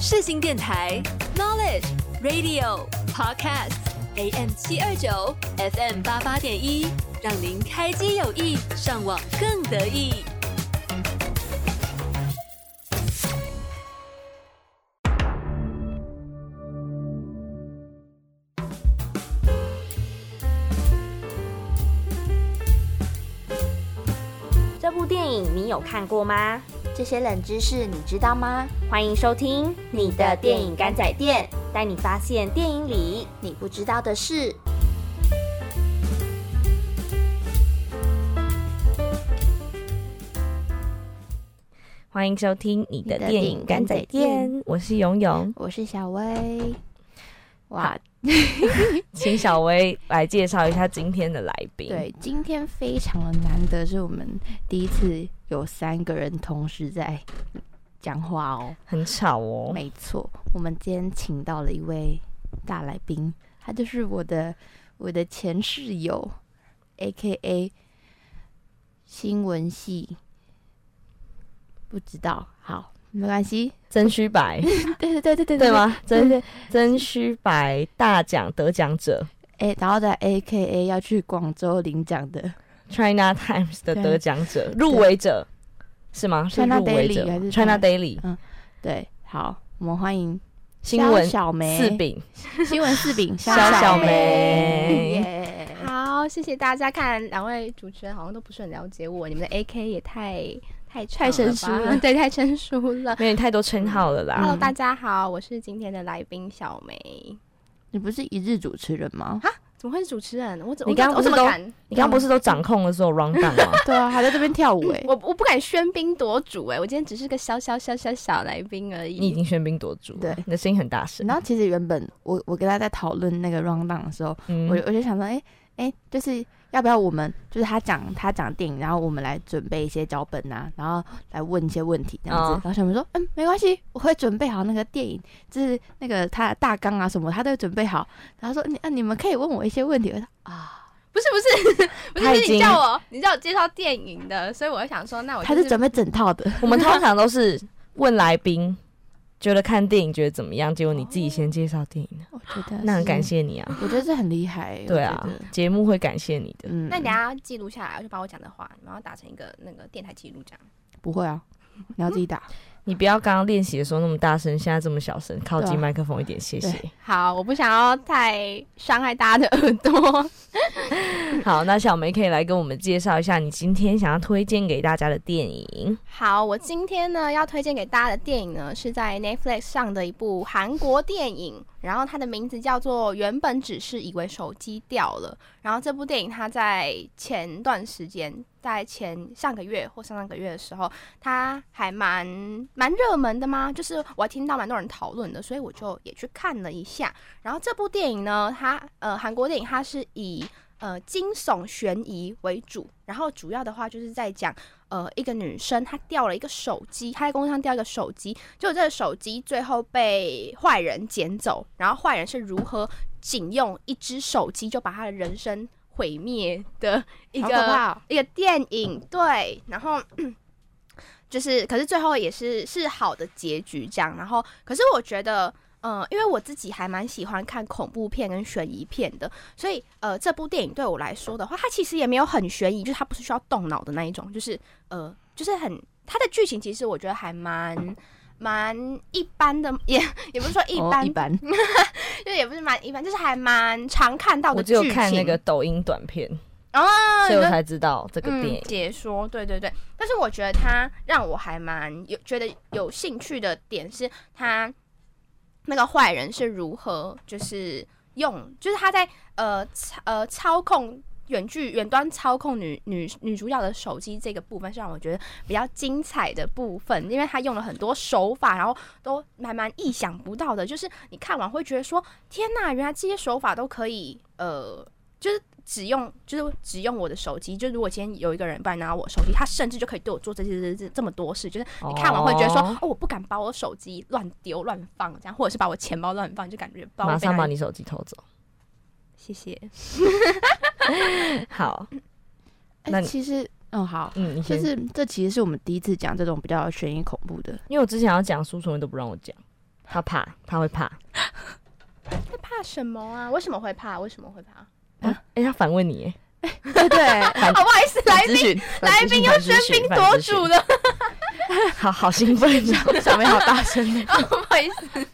世新电台 Knowledge Radio Podcast AM 七二九 FM 八八点一，让您开机有意，上网更得意。这部电影你有看过吗？这些冷知识你知道吗？欢迎收听你的电影干仔店，带你发现电影里你不知道的事。欢迎收听你的电影干仔店，我是勇勇，我是小薇。哇，请小薇来介绍一下今天的来宾。，对，今天非常的难得，是我们第一次有三个人同时在讲话哦。很吵哦。没错，我们今天请到了一位大来宾，他就是我的我的前室友，A K A 新闻系，不知道，好，没关系，曾虚白，对对对对对对？吗？曾对对，曾虚白大奖得奖者。哎、然后在 A K A 要去广州领奖的，China Times 的得奖者、入围者是吗？是 China 入围 Daily 者。还是 China Daily 嗯对，好，我们欢迎新闻小梅。四饼。新闻四饼 肖小梅，好，谢谢大家。看两位主持人好像都不是很了解我，你们的 A K 也太太太长了吧生疏了对，太生疏了。没有你太多称号了啦。Hello，大家好，我是今天的来宾小梅。你不是一日主持人吗？啊怎么会是主持人？我怎你刚刚不是都？你刚刚不是都掌控了所有 round down 吗？对啊，还在这边跳舞哎、我我不敢喧宾夺主哎、我今天只是个小小小小小来宾而已。你已经喧宾夺主，对你的声音很大声。然后其实原本我我跟他在讨论那个 round down 的时候，嗯我我就想说，哎、哎、就是要不要我们就是他讲他讲电影，然后我们来准备一些脚本啊，然后来问一些问题这样子。哦然后小明说，嗯，没关系，我会准备好那个电影，就是那个他的大纲啊什么，他都会准备好。然后说，你啊你们可以问我一些问题。我说啊，不是不是不是，是你叫我你叫我介绍电影的，所以我就想说，那我就是他准备整套的。我们通常都是问来宾，觉得看电影觉得怎么样，结果你自己先介绍电影，我觉得那很感谢，你啊。我觉得这很厉害。对啊节目会感谢你的。嗯，那你等一下记录下来，我就把我讲的话，然后打成一个那个电台记录这样。不会啊，你要自己打。你不要刚刚练习的时候那么大声，现在这么小声，靠近麦克风一点，谢谢。好，我不想要太伤害大家的耳朵。好，那小梅可以来跟我们介绍一下你今天想要推荐给大家的电影。好，我今天呢要推荐给大家的电影呢，是在 Netflix 上的一部韩国电影，然后它的名字叫做《原本只是以为手机掉了》。然后这部电影它在前段时间，在前上个月或上上个月的时候，它还蛮蛮热门的嘛，就是我听到蛮多人讨论的，所以我就也去看了一下。然后这部电影呢，它呃韩国电影它是以呃惊悚悬疑为主，然后主要的话就是在讲。呃，一个女生她掉了一个手机，她在公路上掉一个手机，就这个手机最后被坏人捡走，然后坏人是如何仅用一只手机就把她的人生毁灭的一个一个电影，对，然后。就是，可是最后也是是好的结局这样。然后，可是我觉得，呃，因为我自己还蛮喜欢看恐怖片跟悬疑片的，所以呃，这部电影对我来说的话，它其实也没有很悬疑，就是它不是需要动脑的那一种，就是呃，就是很它的剧情其实我觉得还蛮蛮一般的，也也不是说一般，哦一般。就也不是蛮一般，就是还蛮常看到我的剧情。只有看那个抖音短片，哦，所以我才知道这个嗯电影。解说，对对对。但是我觉得它让我还蛮有觉得有兴趣的点是，他那个坏人是如何就是用，就是他在呃呃操控。远距远端操控女女女主角的手机这个部分是让我觉得比较精彩的部分，因为她用了很多手法，然后都蛮蛮意想不到的。就是你看完会觉得说，天呐，原来这些手法都可以，呃，就是只用就是只用我的手机，就如果今天有一个人不然拿我手机，他甚至就可以对我做这些这这这么多事，就是你看完会觉得说，哦哦我不敢把我手机乱丢乱放这样，或者是把我钱包乱放，就感觉包马上把你手机偷走。谢谢。好，哎那你其实，嗯好，嗯，就是这其实是我们第一次讲这种比较悬疑恐怖的。因为我之前要讲书，从来都不让我讲。他怕，他会怕。他怕什么啊？为什么会怕？为什么会怕？哎、他反问你，哎对 不好意思，来宾来宾又喧宾夺主了，好好兴奋哦。小妹好大声不好意思。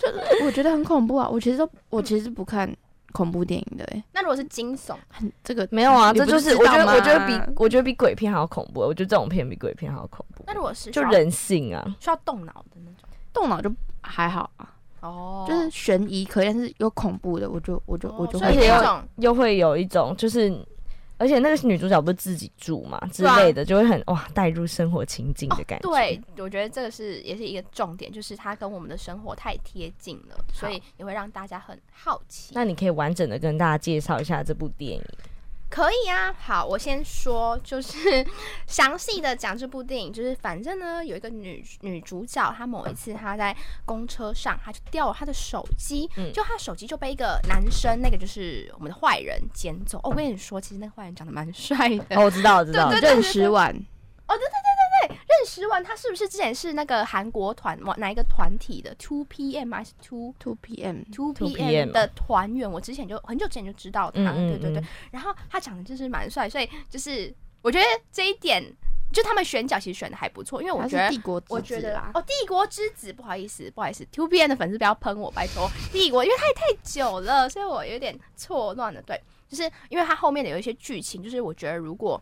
就我觉得很恐怖啊！我其实都我其实不看恐怖电影的，哎，那如果是惊悚，很这个没有啊，这就是是我觉得，我觉得比我觉得比鬼片还要恐怖。我觉得这种片比鬼片还要恐怖。那，如果是就人性啊。需要动脑的那种，动脑就还好啊，哦。就是悬疑可以，但是有恐怖的，我就我就我就所以会而且又又会有一种就是，而且那个女主角不是自己住嘛之类的，就会很哇带入生活情境的感觉。对，我觉得这个是也是一个重点，就是它跟我们的生活太贴近了，所以也会让大家很好奇。那你可以完整的跟大家介绍一下这部电影。可以啊，好，我先说，就是 详细的讲这部电影，就是反正呢，有一个女女主角，她某一次她在公车上，她就掉了她的手机，嗯就她手机就被一个男生，那个就是我们的坏人捡走。哦，我跟你说，其实那个坏人长得蛮帅的。哦，我知道，我知道，认识晚，哦对对认识完认识完，他是不是之前是那个韩国团哪一个团体的 Two PM 还是 Two two p.m. Two PM PM 的团员？我之前就很久之前就知道他，嗯嗯对对对嗯。然后他长得就是蛮帅，所以就是我觉得这一点，就他们选角其实选的还不错，因为我觉得是帝国我觉得哦，帝国之子，不好意思，不好意思，Two PM 的粉丝不要喷我，拜托。帝国，因为它也太久了，所以我有点错乱了。对，就是因为他后面的有一些剧情，就是我觉得如果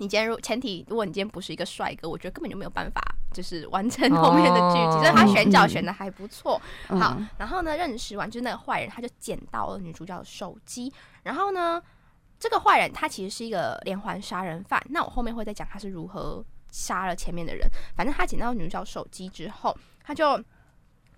你今天如前提，如果你今天不是一个帅哥，我觉得根本就没有办法，就是 完成后面的剧情。哦所以他选角嗯选的还不错。好嗯，然后呢，认识完就是那个坏人，他就捡到了女主角的手机。然后呢，这个坏人他其实是一个连环杀人犯。那我后面会再讲他是如何杀了前面的人。反正他捡到女主角手机之后，他就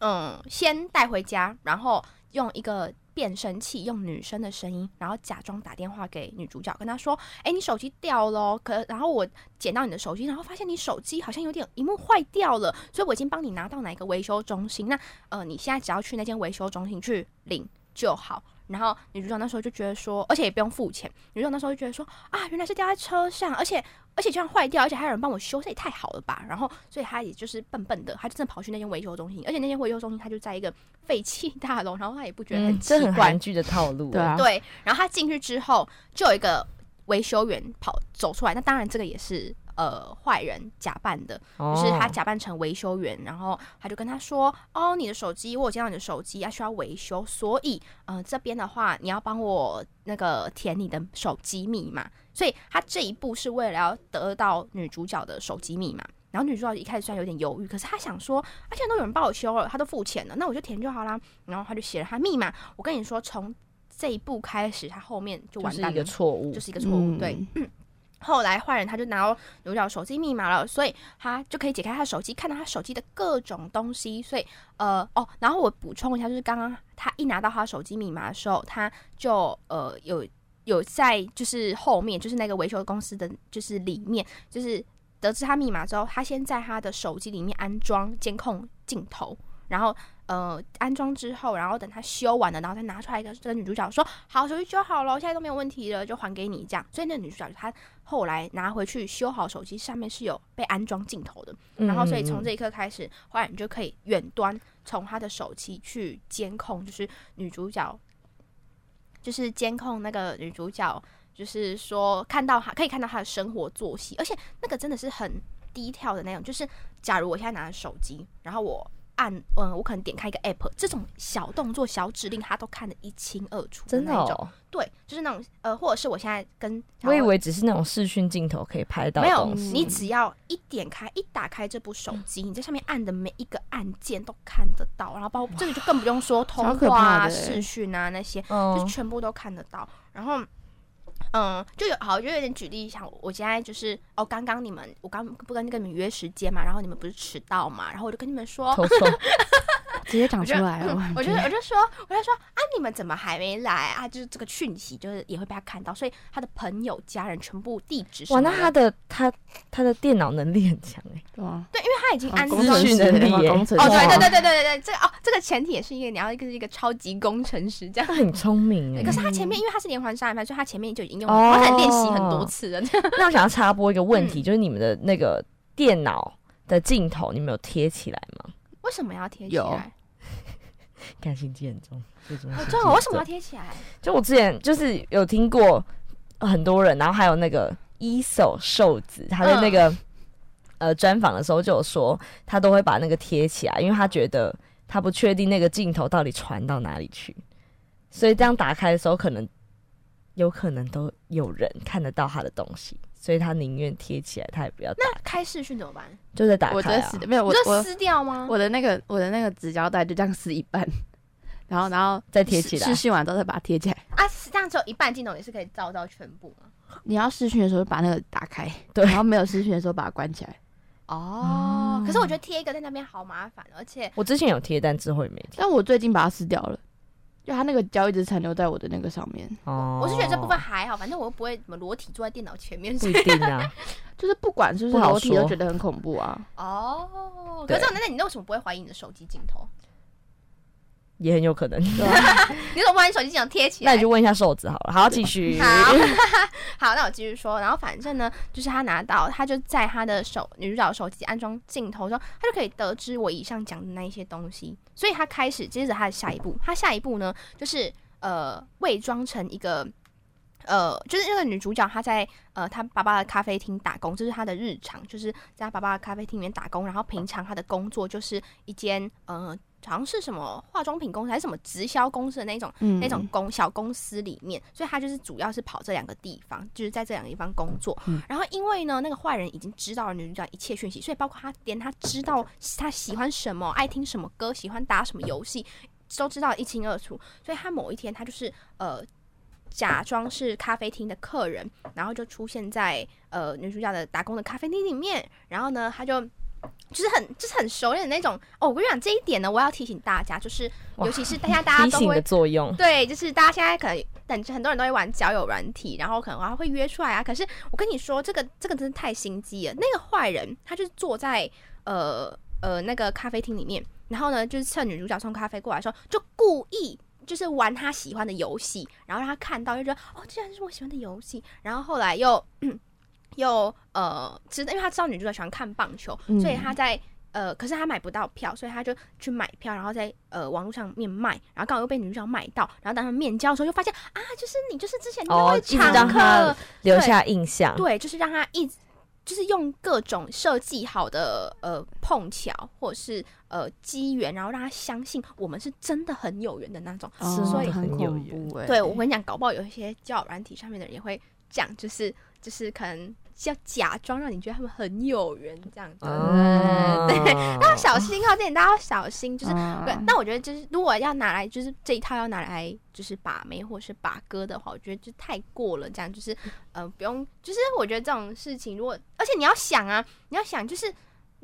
嗯先带回家，然后用一个变声器，用女生的声音，然后假装打电话给女主角，跟她说：“哎、你手机掉了，可然后我捡到你的手机，然后发现你手机好像有点荧幕坏掉了，所以我已经帮你拿到哪一个维修中心。那呃，你现在只要去那间维修中心去领就好。”然后女主角那时候就觉得说，而且也不用付钱。女主角那时候就觉得说，啊，原来是掉在车上，而且而且这样坏掉，而且还有人帮我修，这也太好了吧。然后所以她也就是笨笨的，她就真的跑去那间维修中心，而且那间维修中心它就在一个废弃大楼，然后她也不觉得很嗯，这很奇怪，韩剧的套路。对啊，对，然后她进去之后，就有一个维修员跑走出来。那当然，这个也是呃坏人假扮的，哦，就是他假扮成维修员，然后他就跟他说：“哦，你的手机，我有见到你的手机啊，需要维修，所以呃这边的话，你要帮我那个填你的手机密码。”所以他这一步是为了要得到女主角的手机密码。然后女主角一开始虽然有点犹豫，可是她想说，而且都有人帮我修了，他都付钱了，那我就填就好啦。然后他就写了他密码。我跟你说，从这一步开始，他后面就就是一完蛋了，个错误就。是一个错误。对，后来坏人他就拿到女主角手机密码了，所以他就可以解开他手机，看到他手机的各种东西。所以呃哦，然后我补充一下，就是刚刚他一拿到他手机密码的时候，他就呃有有在就是后面就是那个维修公司的就是里面就是。得知他密码之后，他先在他的手机里面安装监控镜头，然后呃安装之后，然后等他修完了，然后再拿出来一个。这个女主角说：“好，手机修好了，现在都没有问题了，就还给你。”这样，所以那个女主角她后来拿回去修好手机，上面是有被安装镜头的。然后，所以从这一刻开始，后来你就可以远端从她的手机去监控，就是女主角，就是监控那个女主角，就是说看到她可以看到她的生活作息，而且那个真的是很低调的那种。就是假如我现在拿着手机，然后我按嗯，我可能点开一个 app，这种小动作、小指令，他都看得一清二楚真的那一种。哦，对，就是那种呃，或者是我现在跟我以为只是那种视讯镜头可以拍到没有，你只要一点开、一打开这部手机，你在上面按的每一个按键都看得到，然后包括这个就更不用说通话视讯啊那些，就嗯，全部都看得到。然后，嗯，就有好，就有点举例，像我现在就是哦，刚刚你们我刚不跟跟你们约时间嘛，然后你们不是迟到嘛，然后我就跟你们说，偷 偷直接讲出来了，我就我就说，我就说啊，你们怎么还没来啊？就是这个讯息，就是也会被他看到，所以他的朋友、家人全部地址什哇，那他的他他的电脑能力很强哎。对啊，对，因为他已经安工装资讯程能力耶哦，工程师对对对对对对对，这个哦，这个前提也是一个你要一个是一个超级工程师这样。他很聪明可。是他前面因为他是连环杀人犯，所以他前面就已经用，哦他可能练习很多次了。那我想要插播一个问题，嗯就是你们的那个电脑的镜头，你们有贴起来吗？为什么要贴起来？看心机很重，最重要为什么要贴起来？就我之前就是有听过很多人，然后还有那个一手瘦子，他的那个、嗯。呃专访的时候就有说，他都会把那个贴起来，因为他觉得他不确定那个镜头到底传到哪里去，所以这样打开的时候，可能有可能都有人看得到他的东西，所以他宁愿贴起来，他也不要打，那开视讯怎么办？就在打开啊我的撕。没有我就撕掉吗？我的那个我的那个纸胶带就这样撕一半，然后然后再贴起来试训完之后再把它贴起来。啊，这样只有一半镜头也是可以照到全部吗？你要试训的时候把那个打开，对然后没有试训的时候把它关起来。哦，可是我觉得贴一个在那边好麻烦，而且我之前有贴，但之后也没贴。但我最近把它撕掉了，就它那个胶一直残留在我的那个上面，哦我是觉得这部分还好，反正我又不会怎么裸体坐在电脑前面。不一定啊。就是不管是不是裸体都觉得很恐怖啊。哦，可是这种那那你为什么不会怀疑你的手机镜头？也很有可能。对啊，你怎么不把你手机镜头贴起来？那你就问一下瘦子好了。好，继续。好，好，那我继续说。然后反正呢，就是他拿到，他就在他的手女主角的手机安装镜头之后，他就可以得知我以上讲的那一些东西。所以他开始接着他的下一步，他下一步呢，就是呃伪装成一个。呃，就是那个女主角，她在呃她爸爸的咖啡厅打工，这是她的日常，就是在她爸爸的咖啡厅里面打工。然后平常她的工作就是一间呃，好像是什么化妆品公司还是什么直销公司的那种嗯那种公小公司里面，所以他就是主要是跑这两个地方，就是在这两个地方工作。嗯然后因为呢，那个坏人已经知道了女主角一切讯息，所以包括他连他知道他喜欢什么、爱听什么歌、喜欢打什么游戏，都知道一清二楚。所以他某一天，他就是呃。假装是咖啡厅的客人，然后就出现在呃女主角的打工的咖啡厅里面，然后呢，他就就是很就是很熟练的那种哦。我跟你讲这一点呢，我要提醒大家，就是尤其是大家大家都会提醒的作用。对，就是大家现在可能等很多人都会玩交友软体，然后可能还会约出来啊。可是我跟你说，这个这个真的太心机了。那个坏人他就是坐在呃呃那个咖啡厅里面，然后呢，就是趁女主角送咖啡过来的时候，就故意。就是玩他喜欢的游戏，然后让他看到，就觉得哦，这然是我喜欢的游戏。然后后来又、又呃，其实，因为他知道女主角喜欢看棒球，嗯所以他在呃，可是他买不到票，所以他就去买票，然后在呃网络上面卖，然后刚好又被女主角买到，然后当他们面交的时候，就发现啊，就是你，就是之前那位常客，留下印象。对，就是让他一直就是用各种设计好的呃碰巧或者是呃机缘，然后让他相信我们是真的很有缘的那种。哦所以很很有恐缘。对我跟你讲，搞不好有一些交友软体上面的人也会这样，就是就是可能要假装让你觉得他们很有缘这样子。哦对，大家要小心哦，这点大家要小心，就是嗯对，但我觉得就是如果要拿来，就是这一套要拿来就是把妹或是把哥的话，我觉得就太过了。这样就是呃不用，就是我觉得这种事情，如果而且你要想啊，你要想就是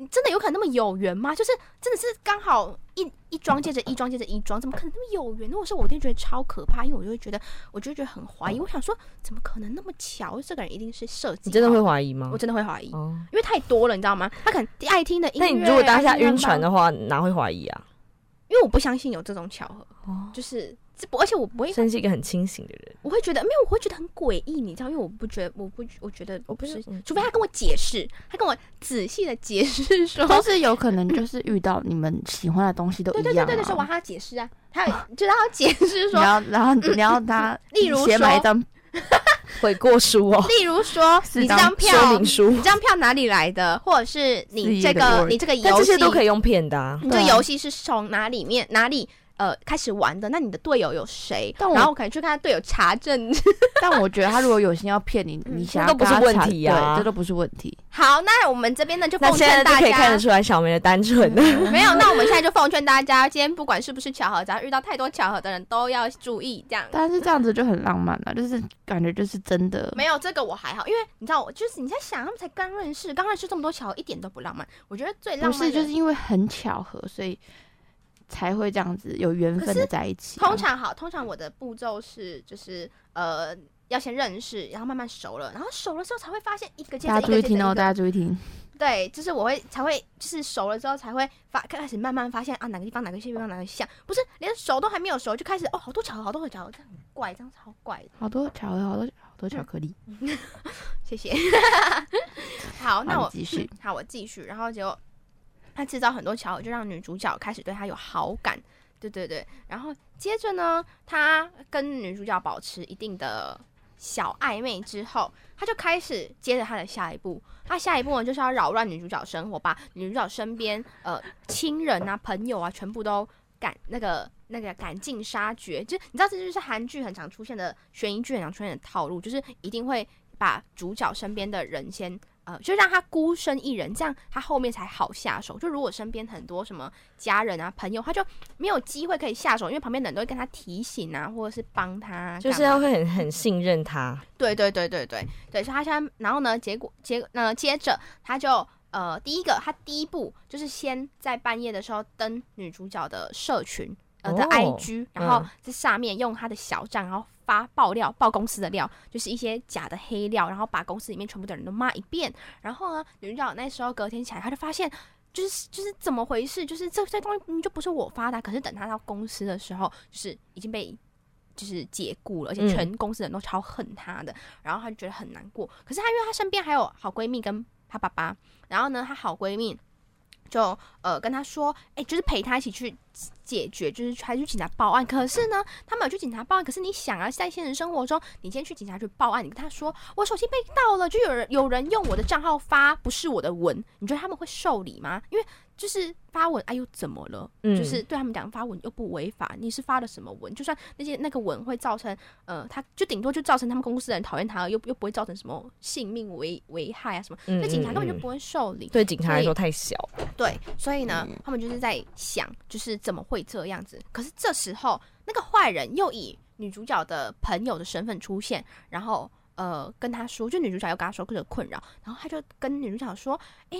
你真的有可能那么有缘吗？就是真的是刚好一一桩接着一桩接着一桩，怎么可能那么有缘？如果是我，一定觉得超可怕，因为我就会觉得，我就会觉得很怀疑。我想说，怎么可能那么巧？这个人一定是设计。你真的会？怀疑吗我？真的会怀疑，哦，因为太多了，你知道吗？他可能爱听的音乐，那你如果当下晕船的话，哪会怀疑啊？因为我不相信有这种巧合，哦，就是而且我不会，真是一个很清醒的人。我会觉得没有，我会觉得很诡异，你知道，因为我不觉得，我不，我觉得我不是除非他跟我解释，他跟我仔细的解释说，都是有可能就是遇到你们喜欢的东西都对一样、啊。对对对对，说我要他解释啊，他有就是他要解释说，然后，然后你要他 例如说写满一张，悔过书哦，例如说 你这张票说，明书你，这张票哪里来的，或者是是你这个你这个游戏些都可以用骗的啊。你这游戏是从哪里面哪里呃开始玩的？那你的队友有谁？但然后我可能去看他队友查证。但我觉得他如果有心要骗你，嗯你想那都不是问题啊对，这都不是问题。好，那我们这边呢就那奉劝大家可以看得出来小梅的单纯了。没有，那我们现在就奉劝大家，今天不管是不是巧合，只要遇到太多巧合的人，都要注意这样。但是这样子就很浪漫了，就是感觉就是真的。没有这个我还好，因为你知道，我就是你在想，他们才刚认识，刚认识这么多巧合，一点都不浪漫。我觉得最浪漫是，就是因为很巧合，所以才会这样子有缘分的在一起啊、通常好，通常我的步骤是就是呃要先认识，然后慢慢熟了，然后熟了之后才会发现一个接着大一家注意听哦，大家注意听。对，就是我会才会就是熟了之后才会发开始慢慢发现啊哪个地方哪个地方哪个像，不是连熟都还没有熟就开始哦好多巧合好多巧合，这样很怪，这样超怪的。好多巧合，好多好多巧克力。谢谢。好，那我继续。好我继续，然后结果他制造很多巧合，就让女主角开始对他有好感。对对对，然后接着呢，他跟女主角保持一定的小暧昧之后，他就开始接着他的下一步。他下一步呢，就是要扰乱女主角生活，把女主角身边呃亲人啊、朋友啊，全部都赶那个那个赶尽杀绝。就你知道，这就是韩剧很常出现的悬疑剧很常出现的套路，就是一定会把主角身边的人先。呃，就让他孤身一人，这样他后面才好下手。就如果身边很多什么家人啊、朋友，他就没有机会可以下手，因为旁边的人都会跟他提醒啊，或者是帮他，就是要会很很信任他。对对对对对对，所以他现在，然后呢，结果结呃，接着他就呃，第一个他第一步就是先在半夜的时候登女主角的社群呃的 IG，然后在下面用他的小账，然后。发爆料，爆公司的料，就是一些假的黑料，然后把公司里面全部的人都骂一遍。然后呢，女主角那时候隔天起来，她就发现，就是就是怎么回事？就是这这东西就不是我发的。可是等他到公司的时候，就是已经被就是解雇了，而且全公司人都超恨他的。然后他就觉得很难过。可是他因为他身边还有好闺蜜跟他爸爸，然后呢，他好闺蜜。就呃跟他说，哎，就是陪他一起去解决，就是还去警察报案。可是呢，他没有去警察报案。可是你想啊，在现实生活中，你先去警察局报案，你跟他说我手机被盗了，就有人有人用我的账号发不是我的文，你觉得他们会受理吗？因为就是发文，哎呦怎么了？就是对他们讲发文又不违法，你是发了什么文？就算那些那个文会造成，呃，他就顶多就造成他们公司的人讨厌他，又又不会造成什么性命危危害啊什么？那警察根本就不会受理。对警察来说太小。对，所以呢，他们就是在想，就是怎么会这样子？可是这时候，那个坏人又以女主角的朋友的身份出现，然后呃跟他说，就女主角又跟他说各种困扰，然后他就跟女主角说，诶。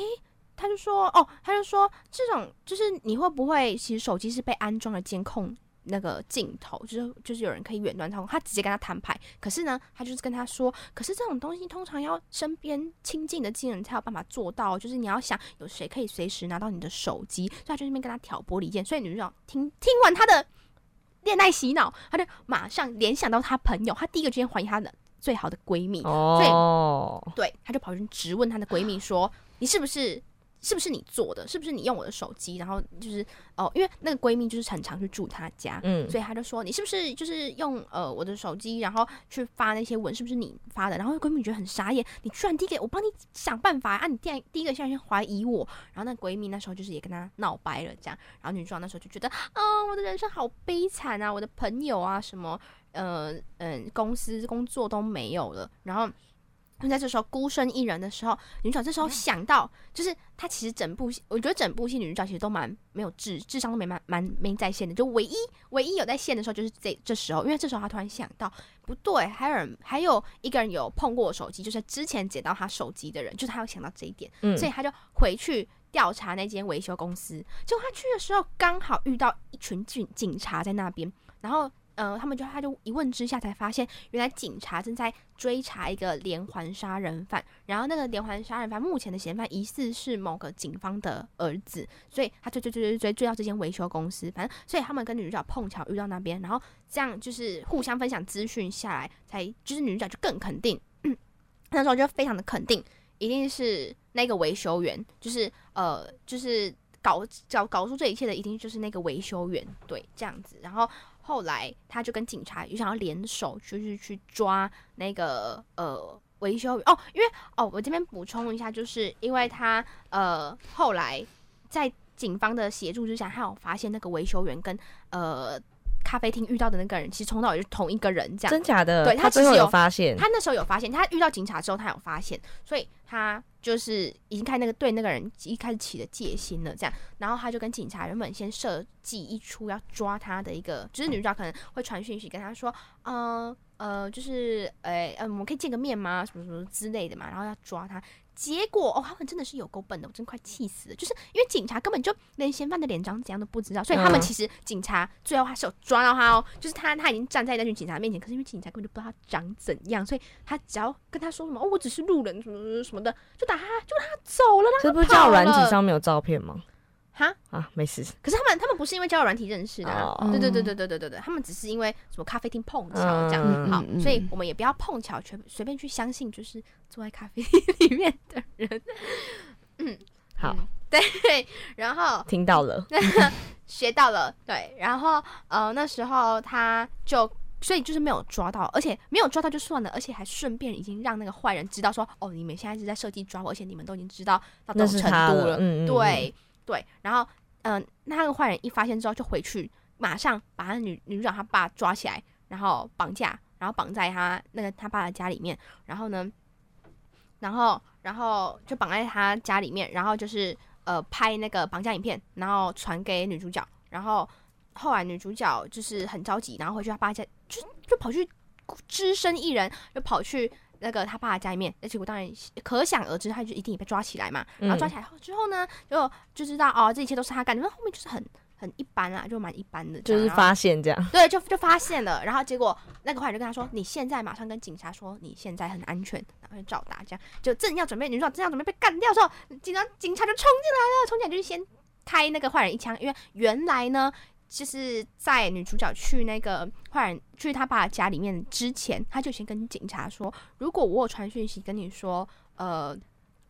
他就说：“哦，他就说这种就是你会不会其实手机是被安装了监控那个镜头，就是就是有人可以远端操控。他直接跟他摊牌，可是呢，他就是跟他说，可是这种东西通常要身边亲近的亲人才有办法做到，就是你要想有谁可以随时拿到你的手机，所以他就那边跟他挑拨离间。所以女主角听听完他的恋爱洗脑，他就马上联想到他朋友，他第一个就先怀疑他的最好的闺蜜，所以对，他就跑去质问他的闺蜜说：你是不是？”是不是你做的？是不是你用我的手机？然后就是哦，因为那个闺蜜就是很常去住她家，嗯，所以她就说你是不是就是用呃我的手机，然后去发那些文？是不是你发的？然后闺蜜觉得很傻眼，你居然第一个我帮你想办法啊！你第第一个先先怀疑我，然后那闺蜜那时候就是也跟她闹掰了这样，然后女主角那时候就觉得啊，我的人生好悲惨啊，我的朋友啊什么呃嗯公司工作都没有了，然后。在这时候孤身一人的时候，女主角这时候想到，就是她其实整部戏，我觉得整部戏女主角其实都蛮没有智智商都没蛮蛮没在线的，就唯一唯一有在线的时候就是这这时候，因为这时候她突然想到，不对，还有人还有一个人有碰过我手机，就是之前捡到她手机的人，就是她有想到这一点，所以她就回去调查那间维修公司，结果她去的时候刚好遇到一群警警察在那边，然后。嗯，他们就他就一问之下才发现，原来警察正在追查一个连环杀人犯，然后那个连环杀人犯目前的嫌犯疑似是某个警方的儿子，所以他追追追追追追到这间维修公司，反正所以他们跟女主角碰巧遇到那边，然后这样就是互相分享资讯下来，才就是女主角就更肯定，那时候就非常的肯定，一定是那个维修员，就是呃就是搞搞搞出这一切的，一定就是那个维修员，对，这样子，然后。后来他就跟警察又想要联手，就是去抓那个呃维修员。哦，因为哦，我这边补充一下，就是因为他呃后来在警方的协助之下，他有发现那个维修员跟呃咖啡厅遇到的那个人，其实从头也是同一个人，这样真假的？对他最后有发现，他那时候有发现，他遇到警察之后，他有发现，所以他。就是已经看那个对那个人一开始起了戒心了，这样，然后他就跟警察原本先设计一出要抓他的一个，就是女主角可能会传讯息跟他说，呃呃，就是诶呃，我们可以见个面吗？什么什么之类的嘛，然后要抓他。结果哦，他们真的是有够笨的，我真快气死了。就是因为警察根本就连嫌犯的脸长怎样都不知道，所以他们其实警察最后还是有抓到他哦。就是他他已经站在那群警察面前，可是因为警察根本就不知道他长怎样，所以他只要跟他说什么哦，我只是路人什么什么的，就打他，就他走了。这不是叫软体上面有照片吗？哈啊，没事。可是他们，他们不是因为交友软体认识的，对对对对对对对对。他们只是因为什么咖啡厅碰巧这样，好，所以我们也不要碰巧随随便去相信，就是坐在咖啡厅里面的人。嗯，好，对。然后听到了，学到了，对。然后呃，那时候他就，所以就是没有抓到，而且没有抓到就算了，而且还顺便已经让那个坏人知道说，哦，你们现在是在设计抓我，而且你们都已经知道到这程度了，嗯嗯。对。对，然后嗯、呃那个坏人一发现之后就回去，马上把他女女主角他爸抓起来，然后绑架，然后绑在他那个他爸的家里面，然后呢，然后然后就绑在他家里面，然后就是呃拍那个绑架影片，然后传给女主角，然后后来女主角就是很着急，然后回去他爸家，就就跑去只身一人，就跑去。那个他爸的家里面，那结果当然可想而知，他就一定也被抓起来嘛。然后抓起来后之后呢，就就知道哦，这一切都是他干的。那后面就是很很一般啦，就蛮一般的就是发现这样，对，就就发现了。然后结果那个坏人就跟他说：“你现在马上跟警察说你现在很安全，然后就照打。”这样就正要准备女主角正要准备被干掉的时候，警察警察就冲进来了，冲进来就是先开那个坏人一枪，因为原来呢。就是在女主角去那个坏人去他爸家里面之前，他就先跟警察说，如果我有传讯息跟你说，呃，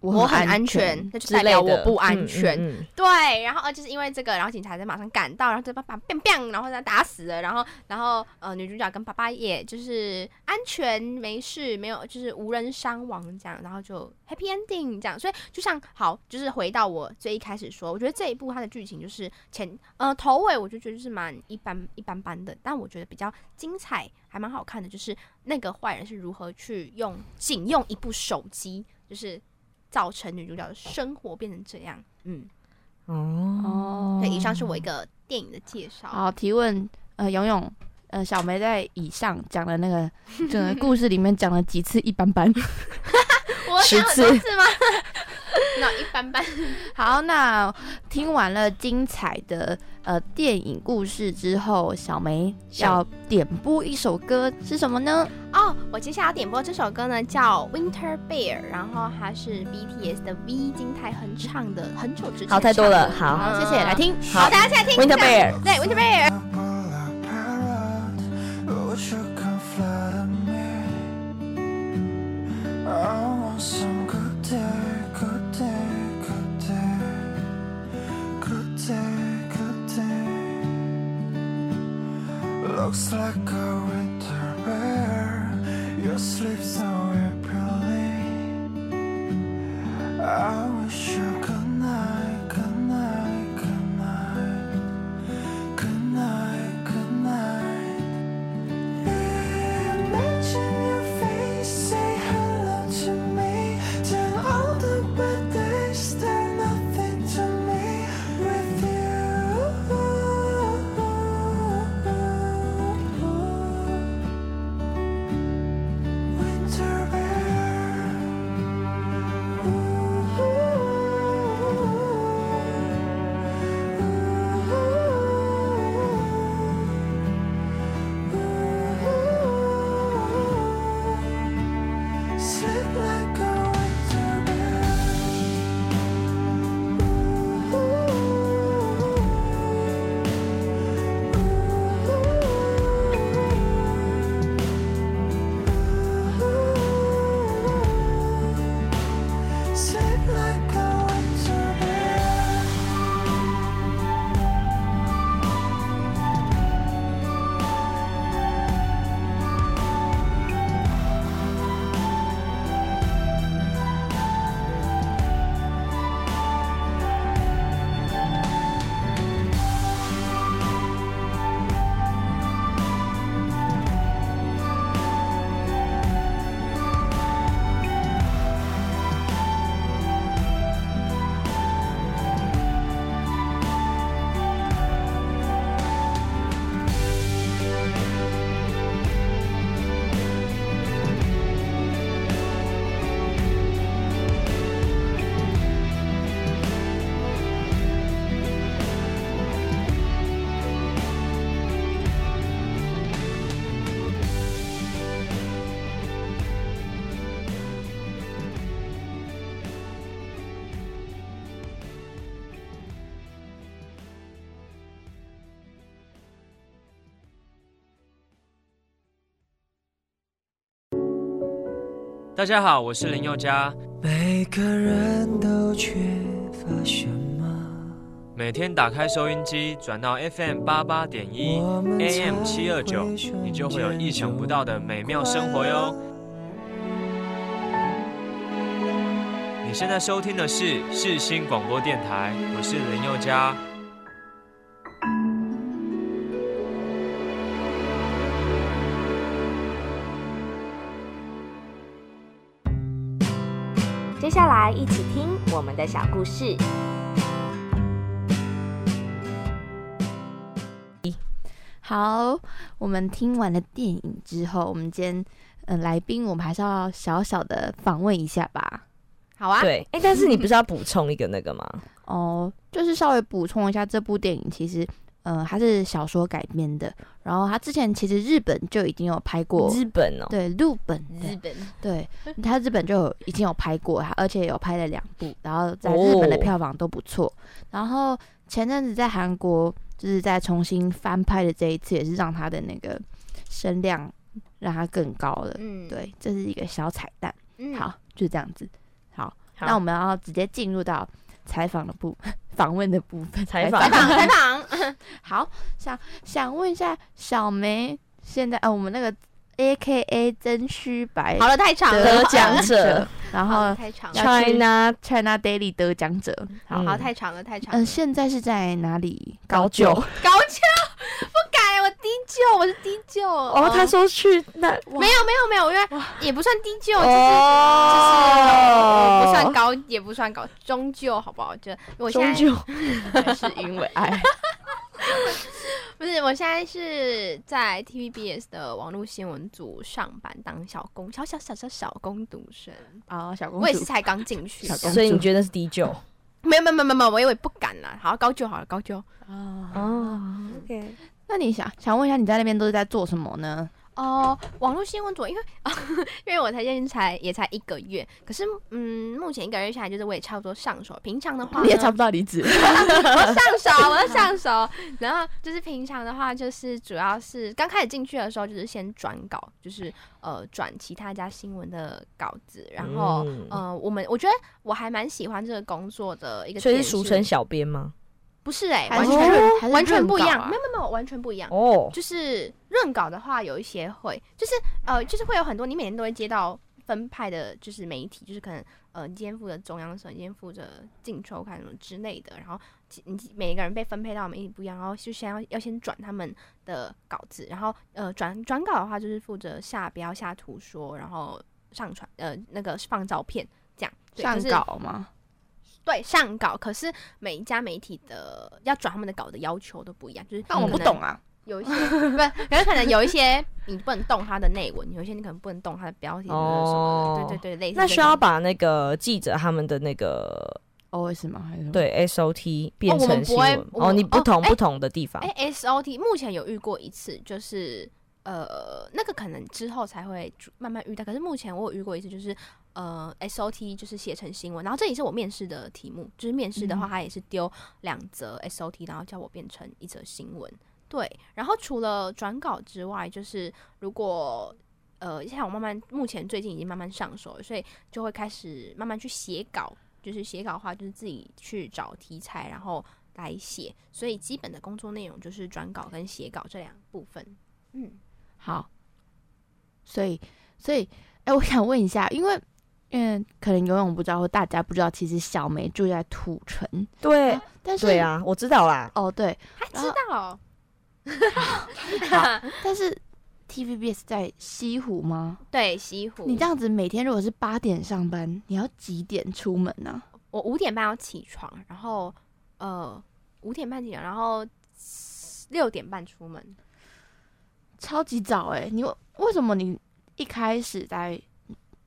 我很安全，那就之代表我不安嗯全。嗯嗯对，然后呃，就是因为这个，然后警察才马上赶到，然后就把把 biang biang，然后他打死了，然后然后呃，女主角跟爸爸也就是安全没事，没有就是无人伤亡这样，然后就 happy ending 这样，所以就像好，就是回到我最一开始说，我觉得这一部它的剧情就是前呃头尾，我就觉得就是蛮一般一般般的，但我觉得比较精彩，还蛮好看的，就是那个坏人是如何去用仅用一部手机，就是造成女主角的生活变成这样，嗯。哦，以上是我一个电影的介绍。好提问，呃，勇勇，呃，小梅在以上讲的那个 整个故事里面讲了几次一般般。我十讲很多次次吗？那一般般。好，那听完了精彩的呃电影故事之后，小梅要点播一首歌是什么呢？哦，我接下来要点播这首歌呢，叫《Winter Bear》，然后它是 BTS 的 V 金泰亨唱的，很久之前好太多了好好，谢谢，来听。好，大家现在听 Winter Bear 对 Winter Bear。大家好，我是林宥嘉。每个人都缺乏什么？每天打开收音机，转到 FM 八八点一 AM 才七二九你就会有意想不到的美妙生活哟。你现在收听的是世新广播电台，我是林宥嘉。下来一起听我们的小故事。好，我们听完了电影之后，我们今天呃来宾，我们还是要小小的访问一下吧。好啊，对，哎、但是你不是要补充一个那个吗？哦，就是稍微补充一下，这部电影其实，呃，它是小说改编的，然后他之前其实日本就已经有拍过，日本哦、对，日本日，本对，他日本就有已经有拍过，他而且有拍了两部，然后在日本的哦票房都不错。然后前阵子在韩国就是在重新翻拍的这一次，也是让他的那个声量让它更高了。嗯，对，这是一个小彩蛋。嗯，好，就这样子。好，好那我们要直接进入到采访的部 访问的部分。采访采访采访，好，想想问一下小梅，现在啊，我们那个 A K A 真虚白好了，太长了，得奖者，然后太长了，China China Daily 得奖者。好，嗯好太长了，太长嗯、了。现在是在哪里？高就就。高就不敢，我低就，我是低就。哦，他说去那没有没有没有，因为也不算低就，就是哦就是不算高，也不算高，中就好不好？就我现在就 是因为爱。不是，我现在是在 TVBS 的网络新闻组上班，当小工，小小小小小工读生。哦，小工。我也是才刚进去所以你觉得是低就？没有没有没有没有，我以为不敢啦。好，高就好了，高就。哦。哦，OK，那你想想问一下，你在那边都是在做什么呢？哦，网络新闻组，因为 因为我才进去才也才一个月，可是嗯，目前一个月下来，就是我也差不多上手。平常的话，你也差不多要离职。我上手，我要上手。然后就是平常的话，就是主要是刚开始进去的时候，就是先转稿，就是呃转其他家新闻的稿子。然后、嗯呃，我们我觉得我还蛮喜欢这个工作的一个所以是俗称小编吗？不是哎、完全、完全不一样，没有没有没有完全不一样。哦，就是润稿的话，有一些会，就是呃，就是会有很多，你每天都会接到分派的，就是媒体，就是可能呃，你今天负责中央社，你今天负责镜周刊什么之类的，然后其你每个人被分配到的媒体不一样，然后就先要要先转他们的稿子，然后呃转转稿的话就是负责下标、下图说，然后上传呃那个放照片这样，对上稿吗？对上稿，可是每一家媒体的要转他们的稿的要求都不一样，就是但我不懂啊。有一些不，可是可能有一些你不能动它的内文，有一些你可能不能动它的标题什么的，哦对对对，类似那需要把那个记者他们的那个 O S 吗？还是？对 SOT 变成新闻哦，你不同不同的地方哎、S O T 目前有遇过一次，就是呃那个可能之后才会慢慢遇到，可是目前我有遇过一次，就是呃 S O T 就是写成新闻，然后这也是我面试的题目，就是面试的话，嗯他也是丢两则 S O T，然后叫我变成一则新闻。对，然后除了转稿之外，就是如果呃，像我慢慢目前最近已经慢慢上手了，所以就会开始慢慢去写稿。就是写稿的话，就是自己去找题材，然后来写。所以基本的工作内容就是转稿跟写稿这两部分。嗯，好，所以所以，哎、我想问一下，因为因为可能游泳不知道，或大家不知道，其实小梅住在土城，对但是对，啊，我知道啦。哦对，还知道 但是 TVBS 在西湖吗？对西湖。你这样子每天如果是八点上班，你要几点出门呢、我五点半要起床，然后呃五点半起床，然后六点半出门。超级早哎、你为为什么你一开始在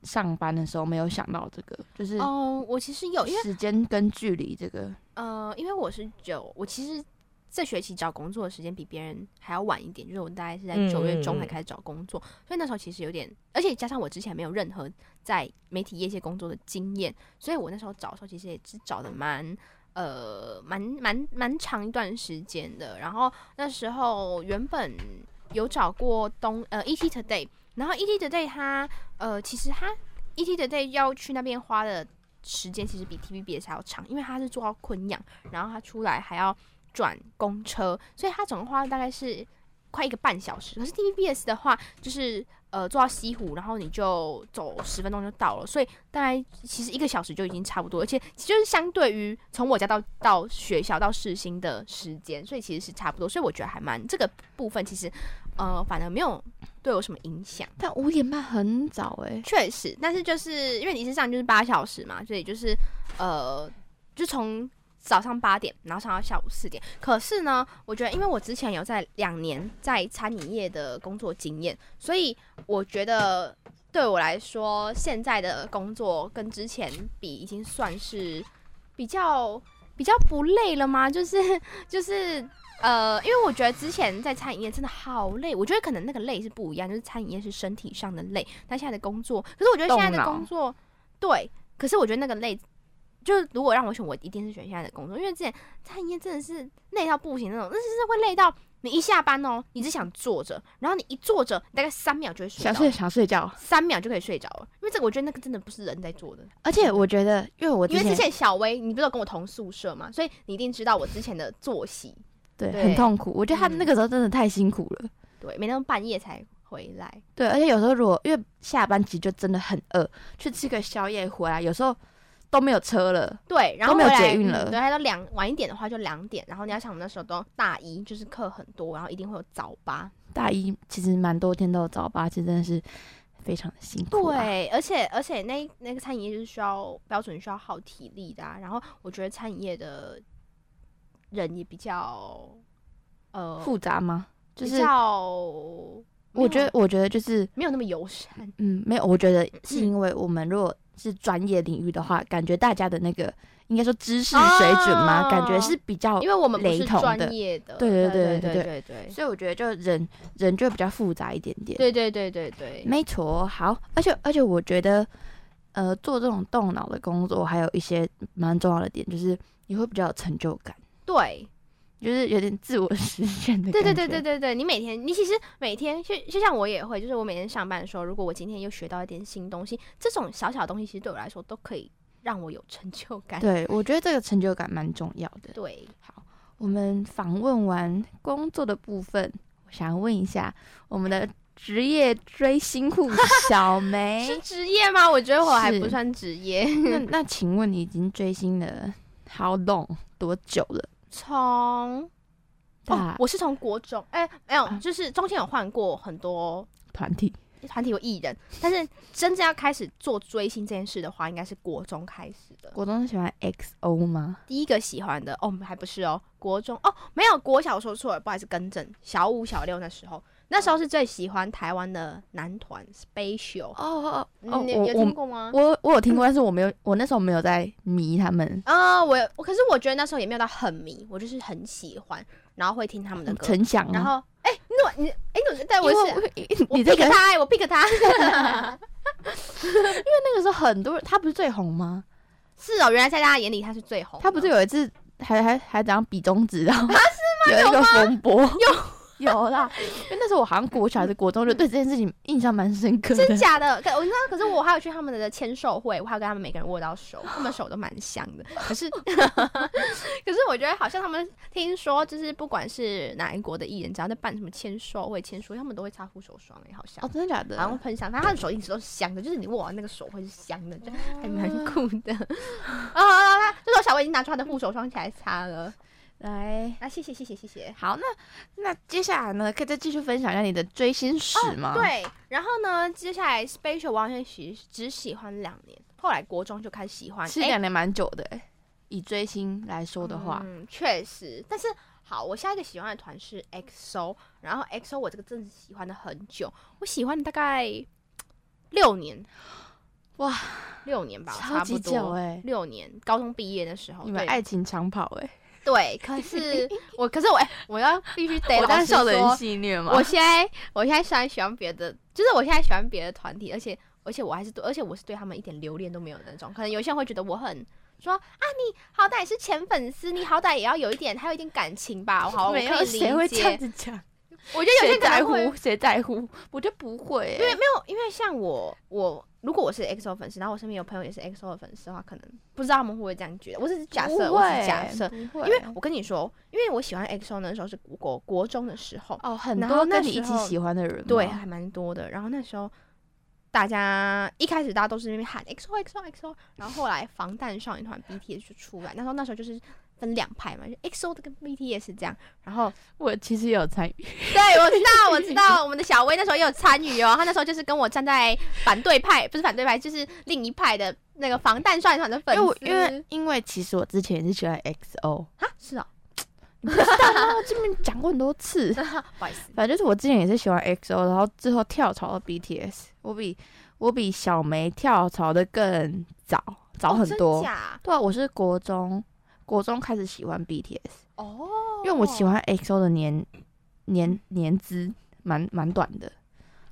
上班的时候没有想到这个？就是哦、我其实有，因为时间跟距离这个，呃，因为我是九，我其实这学期找工作的时间比别人还要晚一点，就是我大概是在嗯九月中才开始找工作，所以那时候其实有点，而且加上我之前没有任何在媒体业界工作的经验，所以我那时候找的时候其实也是找的蛮。呃，蛮蛮蛮长一段时间的。然后那时候原本有找过东呃 ET Today，然后 ET Today 它呃其实它 ET Today 要去那边花的时间其实比 TVBS 还要长，因为他是坐到昆阳，然后他出来还要转公车，所以他总共花了大概是快一个半小时。可是 TVBS 的话，就是呃坐到西湖，然后你就走十分钟就到了，所以大概其实一个小时就已经差不多，而且其实就是相对于从我家到到学校到市心的时间，所以其实是差不多，所以我觉得还蛮这个部分其实呃反而没有对我什么影响。但五点半很早哎、确实，但是就是因为你是上就是八小时嘛，所以就是呃，就从早上八点，然后上到下午四点。可是呢，我觉得因为我之前有在两年在餐饮业的工作经验，所以我觉得对我来说，现在的工作跟之前比，已经算是比较 比较不累了吗？就是 就是。呃，因为我觉得之前在餐饮业真的好累，我觉得可能那个累是不一样，就是餐饮业是身体上的累，但现在的工作，可是我觉得现在的工作，对，可是我觉得那个累，就是如果让我选，我一定是选现在的工作，因为之前餐饮业真的是累到不行那种，那是会累到你一下班哦，你只想坐着，然后你一坐着，你大概三秒就会睡着想睡，想睡觉。三秒就可以睡着了，因为这个我觉得那个真的不是人在做的。而且我觉得，因为我因为之前小薇，你不是有跟我同宿舍嘛，所以你一定知道我之前的作息。对对很痛苦，我觉得他嗯那个时候真的太辛苦了。对，每天半夜才回来。对，而且有时候如果因为下班其实就真的很饿，去吃个宵夜回来，有时候都没有车了。对，然后都没有捷运了嗯对，它都两晚一点的话就两点，然后你要想我们那时候都大一，就是课很多，然后一定会有早八。大一其实蛮多天都有早八，其实真的是非常的辛苦、啊。，对，而且而且那那个餐饮业就是需要标准需要耗体力的、啊，然后我觉得餐饮业的人也比较呃复杂吗？就是比较，我觉得，我觉得就是没有那么友善。嗯，没有，我觉得是因为我们如果是专业领域的话，感觉大家的那个应该说知识水准嘛，哦感觉是比较因为我们不是雷同的专业的，对对对对对对对对所以我觉得就人人就比较复杂一点点。对对对对对，没错，好，而且而且我觉得，呃，做这种动脑的工作，还有一些蛮重要的点，就是你会比较有成就感，对就是有点自我实现的对对。对对对对，你每天你其实每天就就像我也会，就是我每天上班的时候，如果我今天又学到一点新东西，这种小小的东西其实对我来说都可以让我有成就感。对，我觉得这个成就感蛮重要的。对，好我们访问完工作的部分，我想问一下我们的职业追星户 小梅是，职业吗？我觉得我还不算职业。那那请问你已经追星了 how long 多久了？从哦，我是从国中，哎、没有啊，就是中间有换过很多团体团体有艺人，但是真正要开始做追星这件事的话，应该是国中开始的。国中喜欢 XO 吗？第一个喜欢的哦，还不是哦，国中哦，没有国小说错了，不好意思更正，小五小六那时候，那时候是最喜欢台湾的男团 Special，哦哦嗯你有有听过吗？我我有听过，但是我没有，我那时候没有在迷他们啊、我有，我可是我觉得那时候也没有到很迷，我就是很喜欢，然后会听他们的歌，陈翔吗，然后哎，你怎么你哎你怎么对我是？因为我我你这 pick 个他、欸，我 pick 他，因为那个时候很多人，他不是最红吗？是哦，原来在大家眼里他是最红。他不是有一次还还还怎样比中指，然后有一个风波，有有啦，因为那时候我好像国小还是国中，就对这件事情印象蛮深刻的真。假的？可我知道，可是我还有去他们的签售会，我还有跟他们每个人握到手，他们手都蛮香的。可是，可是我觉得好像他们听说，就是不管是哪一国的艺人，只要在办什么签售会、签书，他们都会擦护手霜、欸，好像哦，。真的假的？好像喷香，反正他的手一直都是香的，就是你握完那个手会是香的，就还蛮酷的。啊，这时候小薇已经拿出她的护手霜起来擦了。来，啊，谢谢谢谢谢谢。好，那那接下来呢，可以再继续分享一下你的追星史吗？，对，然后呢，接下来 Special 我好像喜只喜欢两年，后来国中就开始喜欢。其实两年蛮久的欸。以追星来说的话，嗯，确实。但是好，我下一个喜欢的团是 XO，然后 XO 我这个真的是喜欢的很久，我喜欢了大概六年，哇，六年吧，超级差不多久欸六年，高中毕业的时候，你们对爱情长跑哎，对，可 是我，可是我，哎、我要必须得我刚老实说笑得很戏谑吗？我现在我现在虽然喜欢别的，就是我现在喜欢别的团体，而且而且我还是对，而且我是对他们一点留恋都没有的那种。可能有些人会觉得我很说啊，你好歹是前粉丝，你好歹也要有一点，还有一点感情吧。好，我可没有以理谁会这样解。子讲。我觉得有些谁在乎？谁在乎？我觉得不会、欸，因为没有，因为像我，我如果我是 XO 粉丝，然后我身边有朋友也是 XO 的粉丝的话，可能不知道他们会不会这样觉得。我只是假设，我只是假设，因为我跟你说，因为我喜欢 XO 那时候是国国中的时候，哦，很多跟你一起喜欢的人，对，还蛮多的。然后那时候大家一开始大家都是那边喊 XO XO XO，然后后来防弹少年团 BTS 就出来，那时候那时候就是分两派嘛，就 XO 的跟 BTS 这样。然后我其实也有参与，对，我知道，我知道，我们的小薇那时候也有参与哦。她那时候就是跟我站在反对派，不是反对派，就是另一派的那个防弹少年团的粉因为我丝。因为因为其实我之前也是喜欢 XO，啊，是哦，啊，这边讲过很多次，不好意思，反正就是我之前也是喜欢 XO，然后之后跳槽到 BTS，我比我比小梅跳槽的更早，早很多。假对啊，我是国中国中开始喜欢 BTS，哦，因为我喜欢 XO 的年年年资蛮蛮短的。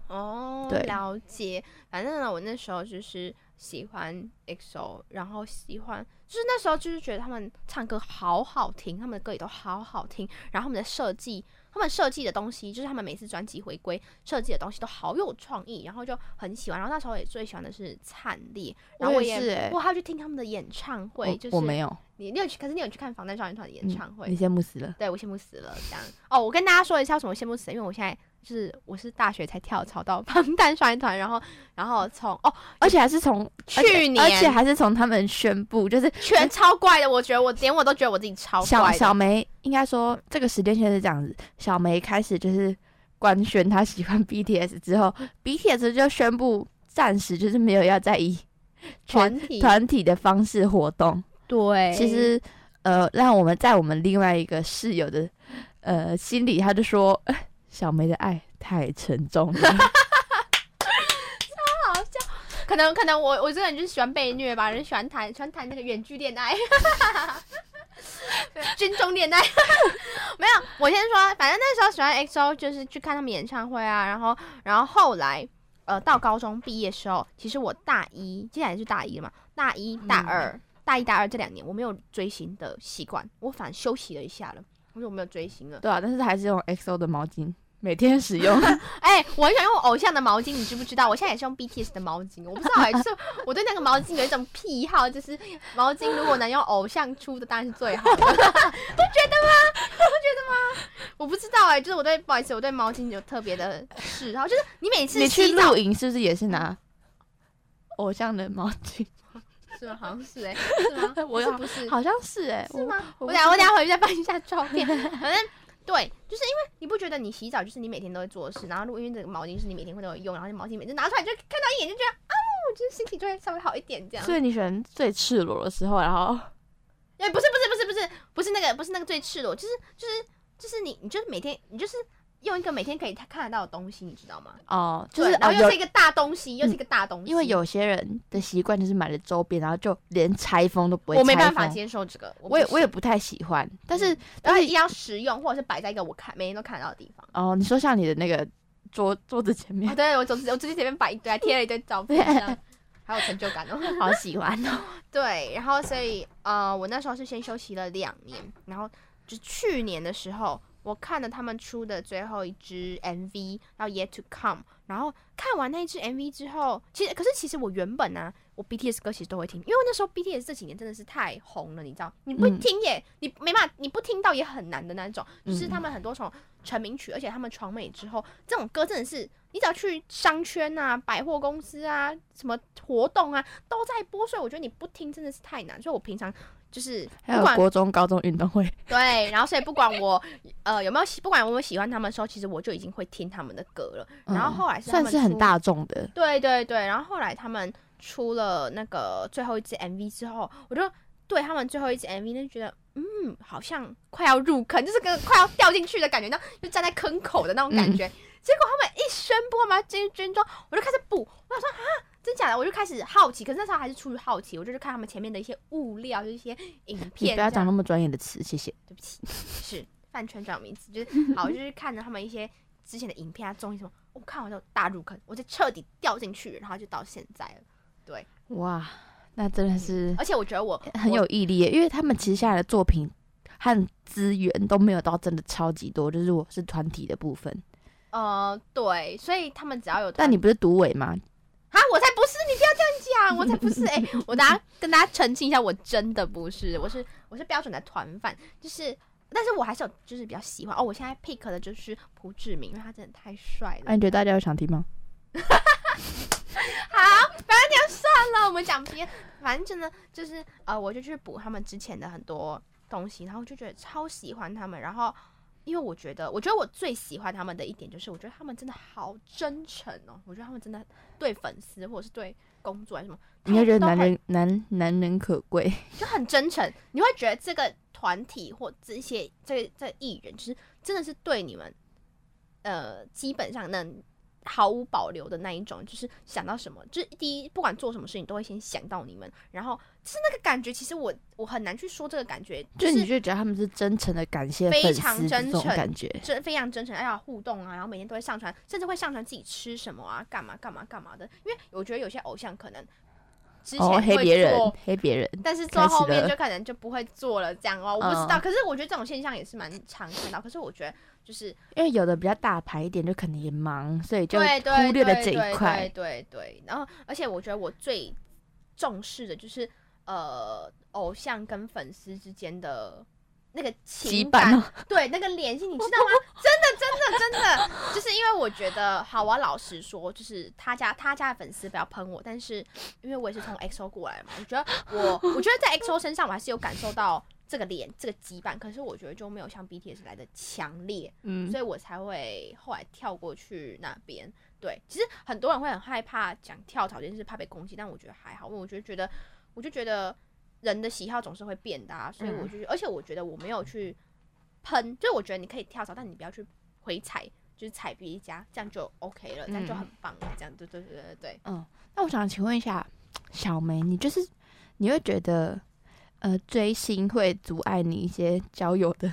哦，对了解。反正呢，我那时候就是喜欢 XO，然后喜欢，就是那时候就是觉得他们唱歌好好听，他们的歌也都好好听，然后他们的设计，他们设计的东西，就是他们每次专辑回归设计的东西都好有创意，然后就很喜欢。然后那时候也最喜欢的是灿烈，然后我我也也是欸我还要去听他们的演唱会，就是我没有，你你有去，可是你有去看防弹少年团的演嗯唱会，你羡慕死了。对我羡慕死了，这样哦。我跟大家说一下为什么我羡慕死了，因为我现在就是我是大学才跳槽到防弹少年团，然后然后从哦而且还是从去年而且还是从他们宣布，就是全超怪的，我觉得我连我都觉得我自己超小怪的。小梅应该说这个时间线是这样子，小梅开始就是官宣她喜欢 BTS 之后，BTS 就宣布暂时就是没有要再以全团体团体的方式活动。对，其实呃，让我们在我们另外一个室友的呃心里，他就说、呃小梅的爱太沉重了。超好笑可能可能我我这个人就是喜欢被虐吧，人喜欢谈喜欢谈那个远距恋爱，军中恋爱。没有，我先说，反正那时候喜欢 XO 就是去看他们演唱会啊，然后然后后来呃到高中毕业的时候，其实我大一接下来是大一了嘛，大一大二、大一大二这两年我没有追星的习惯，我反而休息了一下了，我说我没有追星了。对啊，但是还是用 XO 的毛巾每天使用。哎、我很想用偶像的毛巾，你知不知道？我现在也是用 BTS 的毛巾，我不知道哎、就是 我对那个毛巾有一种癖好，就是毛巾如果能用偶像出的，当然是最好的，不觉得吗？不觉得吗？我不知道哎、就是我对不好意思，我对毛巾有特别的嗜好，就是你每次你去露营是不是也是拿偶像的毛巾？是吗？好像是哎、是吗？我有是不是？好像是哎、是吗？我我等下我等下回去再翻一下照片。反正对，就是因为你不觉得你洗澡就是你每天都会做的事，然后如果因为这个毛巾是你每天会都有用，然后这毛巾每次拿出来就看到一眼就觉得啊，我就是心情就会稍微好一点这样。所以你选最赤裸的时候，然后哎，不是不是不是不是不是那个不是那个最赤裸，就是就是就是你你就是每天你就是用一个每天可以看得到的东西，你知道吗？哦，就是然后又是一个大东西，又是一个大东西。因为有些人的习惯就是买了周边，然后就连拆封都不会。我没办法。接受这个，我也我也不不太喜欢，但是，但是一定要实用，或者是摆在一个我看每天都看得到的地方。哦，你说像你的那个桌桌子前哦，面，对我总之我直接前面摆一堆，还贴了一堆照片，好有成就感哦。好喜欢哦。对，然后所以呃，我那时候是先休息了两年，然后就去年的时候，我看了他们出的最后一支 MV，然后 Yet to Come，然后看完那一支 MV 之后，其实可是其实我原本呢、我 BTS 歌其实都会听，因为那时候 BTS 这几年真的是太红了，你知道，你不嗯。听也、你没办法，你不听到也很难的那种，就是嗯他们很多种成名曲，而且他们闯美之后，这种歌真的是你只要去商圈啊、百货公司啊、什么活动啊都在播，所以我觉得你不听真的是太难。所以我平常就是还有不管国中、高中运动会，对，然后所以不管我呃有没有喜，不管我有没有喜欢他们的时候，其实我就已经会听他们的歌了。然后嗯后来算是很大众的。对对对，然后后来他们出了那个最后一支 MV 之后，我就对他们最后一支 MV 就觉得，嗯，好像快要入坑，就是跟快要掉进去的感觉，那就站在坑口的那种感觉。结果他们一宣布他们要进军装，我就开始补，我想说啊，真假的，我就开始好奇。可是那时候还是出于好奇，我就去看他们前面的一些物料，就是一些影片。不要讲那么专业的词，谢谢。对不起，是饭圈专有名词，就是好，就是看着他们一些之前的影片啊、综艺什么，我看完之后大入坑，我就彻底掉进去，然后就到现在了。对哇，那真的是而且我觉得我很有毅力耶，因为他们其实下来的作品和资源都没有到真的超级多，就是我是团体的部分。呃，对，所以他们只要有，但你不是独尾吗？啊，我才不是！你不要这样讲，我才不是！哎、我大家跟大家澄清一下，我真的不是，我是我是标准的团饭，就是，但是我还是有就是比较喜欢哦。我现在 pick 的就是朴志明，因为他真的太帅了。哎、你觉得大家有想听吗？好，反正这样算了，我们讲别，反正真的就是呃，我就去补他们之前的很多东西，然后就觉得超喜欢他们，然后。因为我觉得，我觉得我最喜欢他们的一点就是，我觉得他们真的好真诚哦。我觉得他们真的对粉丝或者是对工作还是什么，你会觉得男人男男人可贵？就很真诚，你会觉得这个团体或这些这个这艺人，就是真的是对你们，呃，基本上能毫无保留的那一种，就是想到什么，就是第一，不管做什么事情都会先想到你们，然后就是那个感觉，其实我我很难去说这个感觉，就就是你就觉得他们是真诚的感谢非常真诚感觉？真非常真诚，哎呀互动啊，然后每天都会上传，甚至会上传自己吃什么啊，干嘛干嘛干嘛的，因为我觉得有些偶像可能之前哦，黑会别人，黑别人。但是做后面就可能就不会做了，这样哦，我不知道。嗯可是我觉得这种现象也是蛮常看到。可是我觉得就是因为有的比较大牌一点，就可能也忙，所以就忽略了这一块。对对对。然后，而且我觉得我最重视的就是呃，偶像跟粉丝之间的那个羁情感，对那个联系，你知道吗？真的，真的，真的，就是因为我觉得，好，我要老实说，就是他家他家的粉丝不要喷我，但是因为我也是从 XO 过来嘛，我觉得我我觉得在 XO 身上我还是有感受到这个脸这个羁绊，可是我觉得就没有像 BTS 来的强烈，嗯所，以我才会后来跳过去那边。对，其实很多人会很害怕讲跳槽这件事，怕被攻击，但我觉得还好，因为我就觉得，我就觉得人的喜好总是会变的啊，所以我就，而且我觉得我没有去喷，就是我觉得你可以跳槽，但你不要去回踩，就是踩别一家，这样就 OK 了，这样就很棒了，这样对对对对对。嗯，那我想请问一下，小梅，你就是你会觉得，呃，追星会阻碍你一些交友的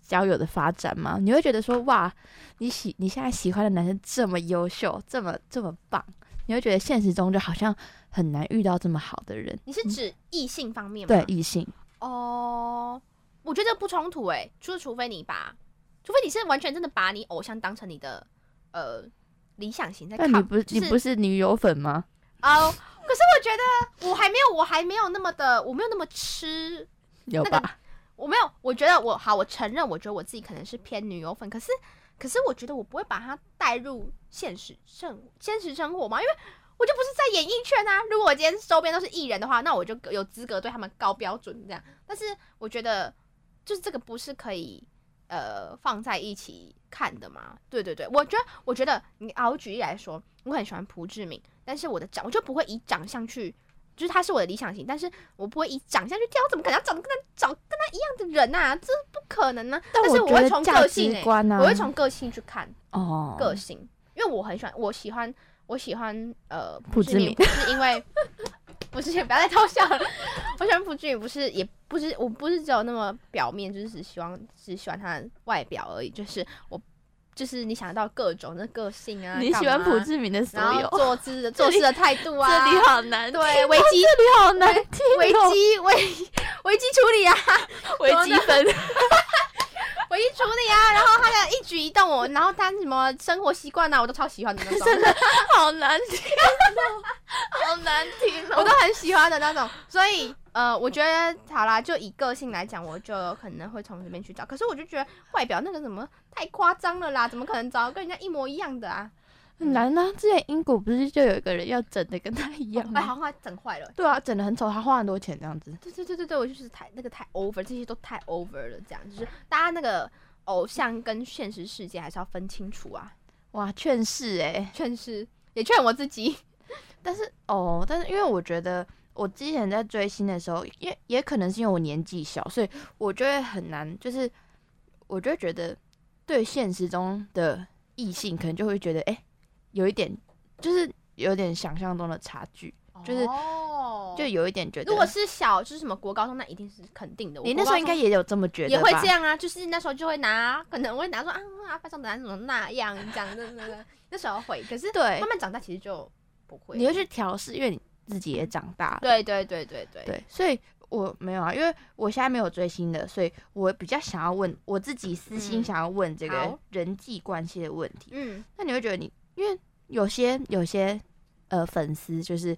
交友的发展吗？你会觉得说，哇，你喜你现在喜欢的男生这么优秀，这么这么棒，你会觉得现实中就好像很难遇到这么好的人，你是指异性方面吗？对异性，哦，我觉得不冲突诶，除除非你把，除非你是完全真的把你偶像当成你的呃理想型在看，你不是、就是你不是女友粉吗？哦。可是我觉得我还没有，我还没有那么的，我没有那么吃，那吧？我没有。我觉得我好，我承认，我觉得我自己可能是偏女友粉，可是可是我觉得我不会把它带入现实生现实生活嘛，因为我就不是在演艺圈啊。如果我今天周边都是艺人的话，那我就有资格对他们高标准这样。但是我觉得就是这个不是可以呃放在一起看的嘛？对对对，我觉得我觉得你啊，我举例来说，我很喜欢朴志明，但是我的长我就不会以长相去。就是他是我的理想型，但是我不会以长相去挑，怎么可能要长得跟他长跟他一样的人呐、这不可能呢、但是我会从个性、我会从个性去看哦。个性，因为我很喜欢，我喜欢，我喜欢呃朴志敏 不是因为不是不要再偷笑了，我喜欢朴志敏不是也不是我不是只有那么表面，就是只希望只喜欢他的外表而已，就是我就是你想到各种的个性啊，你喜欢朴志敏的所有，做事的做事的态度啊，这里好难对危机这里好难听哦，危机危危机处理啊，危机分，危机处理啊，然后他的一举一动我，然后他什么生活习惯啊，我都超喜欢的那种，真的好难听哦，好难听哦，我都很喜欢的那种。所以呃，我觉得好啦，就以个性来讲，我就有可能会从这边去找。可是我就觉得外表那个什么太夸张了啦，怎么可能找跟人家一模一样的啊？很难啊！之前英国不是就有一个人要整的跟他一样哎，吗？好像还整坏了。对啊，整的很丑，他花很多钱这样子。对对对对对，我就是太那个太 over，这些都太 over 了，这样就是大家那个偶像跟现实世界还是要分清楚啊。哇，劝世哎、劝是也劝我自己，但是哦，但是因为我觉得我之前在追星的时候，也也可能是因为我年纪小，所以我就会很难，就是我就会觉得对现实中的异性可能就会觉得，哎、有一点就是有点想象中的差距，就是哦就有一点觉得，如果是小就是什么国高中，那一定是肯定的。你那时候应该也有这么觉得吧？也会这样啊，就是那时候就会拿，可能会拿说啊啊，班上的男怎么那样这样的，对对对，那时候会，可是对慢，慢长大其实就不会。你会去调试，因为你自己也长大了。对对对对对，对，所以我没有啊，因为我现在没有追星的，所以我比较想要问我自己私心嗯想要问这个人际关系的问题。嗯，那你会觉得你，因为有些有些呃粉丝就是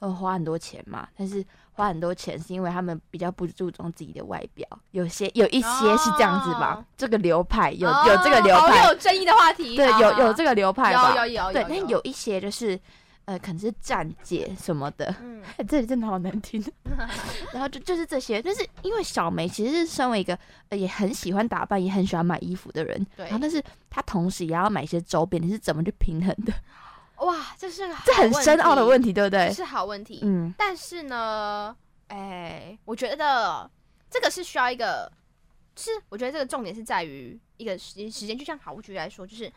呃花很多钱嘛，但是花很多钱是因为他们比较不注重自己的外表，有些有一些是这样子吧，哦这个流派有、哦有这个流好派，有争议的话题，对，有有这个流派吧，有有有对，但有一些就是呃可能是站姐什么的，嗯 这里真的好难听。然后就就是这些，但是因为小梅其实是身为一个呃也很喜欢打扮，也很喜欢买衣服的人，对然后但是她同时也要买一些周边，你是怎么去平衡的？哇，这是个这很深奥的问题，对不对？是好问题。嗯，但是呢，哎，我觉得这个是需要一个，是我觉得这个重点是在于一个时时间，就像好，物局来说，就是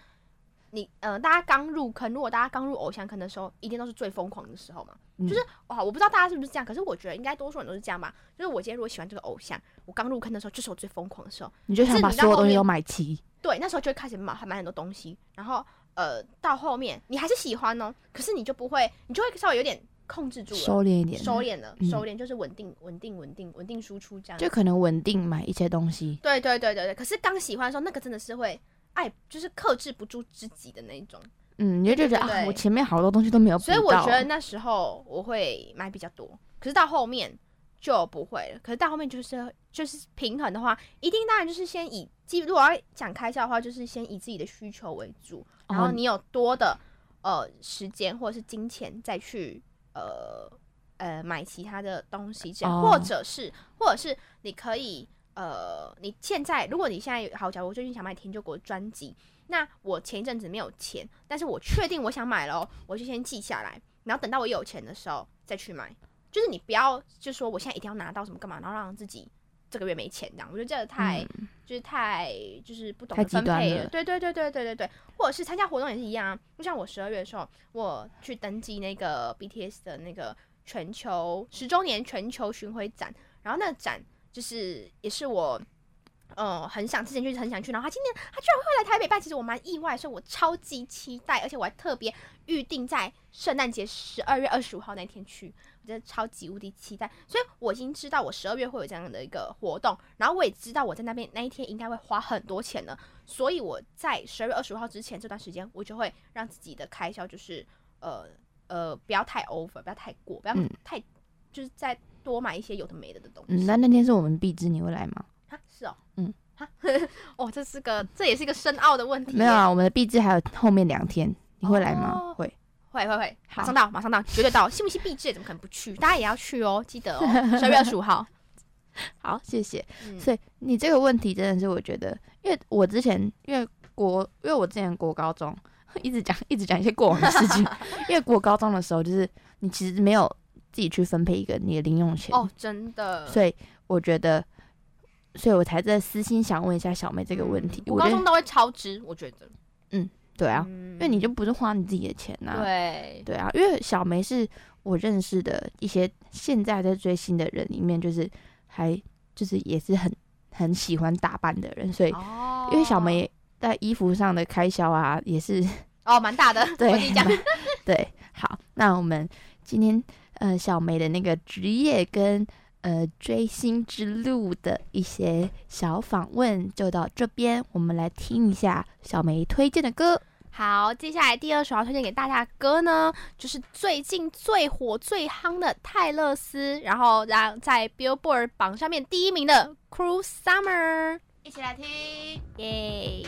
你呃，大家刚入坑，如果大家刚入偶像坑的时候，一定都是最疯狂的时候嘛。嗯就是哇，我不知道大家是不是这样，可是我觉得应该多数人都是这样吧。就是我今天如果喜欢这个偶像，我刚入坑的时候，就是我最疯狂的时候。你就想把所有东西都买齐，对，那时候就会开始买买很多东西，然后呃，到后面你还是喜欢哦，可是你就不会，你就会稍微有点控制住了，收敛一点，收敛了，嗯收敛就是稳定、稳定、稳定、稳定输出这样。就可能稳定买一些东西。对对对对对，可是刚喜欢的时候，那个真的是会爱，就是克制不住自己的那一种。嗯，你就觉得啊，我前面好多东西都没有所以我觉得那时候我会买比较多，可是到后面就不会了。可是到后面就是就是平衡的话，一定当然就是先以基，如果要讲开销的话，就是先以自己的需求为主，然后哦你有多的呃时间或者是金钱再去呃呃买其他的东西，这样，哦或者是或者是你可以呃，你现在如果你现在好，假如我最近想买田救国专辑，那我前一阵子没有钱，但是我确定我想买了哦，我就先记下来，然后等到我有钱的时候再去买。就是你不要就说我现在一定要拿到什么干嘛，然后让自己这个月没钱这样，我觉得这个太、就是太就是不懂得分配了。对对对对对对对，或者是参加活动也是一样啊。就像我十二月的时候，我去登记那个 BTS 的那个全球十周年全球巡回展，然后那个展就是也是我。呃，很想之前就是很想去，然后他今年他居然会来台北办，其实我蛮意外，所以我超级期待，而且我还特别预定在圣诞节十二月二十五号那天去，我真的超级无敌期待。所以我已经知道我十二月会有这样的一个活动，然后我也知道我在那边那一天应该会花很多钱了，所以我在十二月二十五号之前这段时间，我就会让自己的开销就是呃呃不要太 over，不要太过，不要嗯太、就是再多买一些有的没的的东西。嗯，那那天是我们必知，你会来吗？啊，是哦，嗯，哈，哦，这是个，这也是一个深奥的问题。没有啊，我们的必知还有后面两天，你会来吗？哦会。会会会，马上到，马上到，绝对到，信不信必至？怎么可能不去？大家也要去哦，记得哦，十二月二十五号。好，谢谢。嗯所以你这个问题真的是我觉得，因为我之前因为国，因为我之前国高中 一直讲一直讲一些过往的事情，因为国高中的时候就是你其实没有自己去分配一个你的零用钱，哦，真的。所以我觉得，所以我才在私心想问一下小妹这个问题。我觉得我高中都会超支，我觉得。嗯对啊，嗯因为你就不是花你自己的钱呐、对对啊，因为小梅是我认识的一些现在在追星的人里面，就是还就是也是很很喜欢打扮的人，所以、哦因为小梅在衣服上的开销啊，也是哦蛮大的，对我跟你讲。对。好，那我们今天呃小梅的那个职业跟呃追星之路的一些小访问就到这边，我们来听一下小梅推荐的歌。好，接下来第二首要推荐给大家的歌呢，就是最近最火最夯的泰勒斯，然后让在 Billboard 榜上面第一名的《Cruel Summer》，一起来听。耶！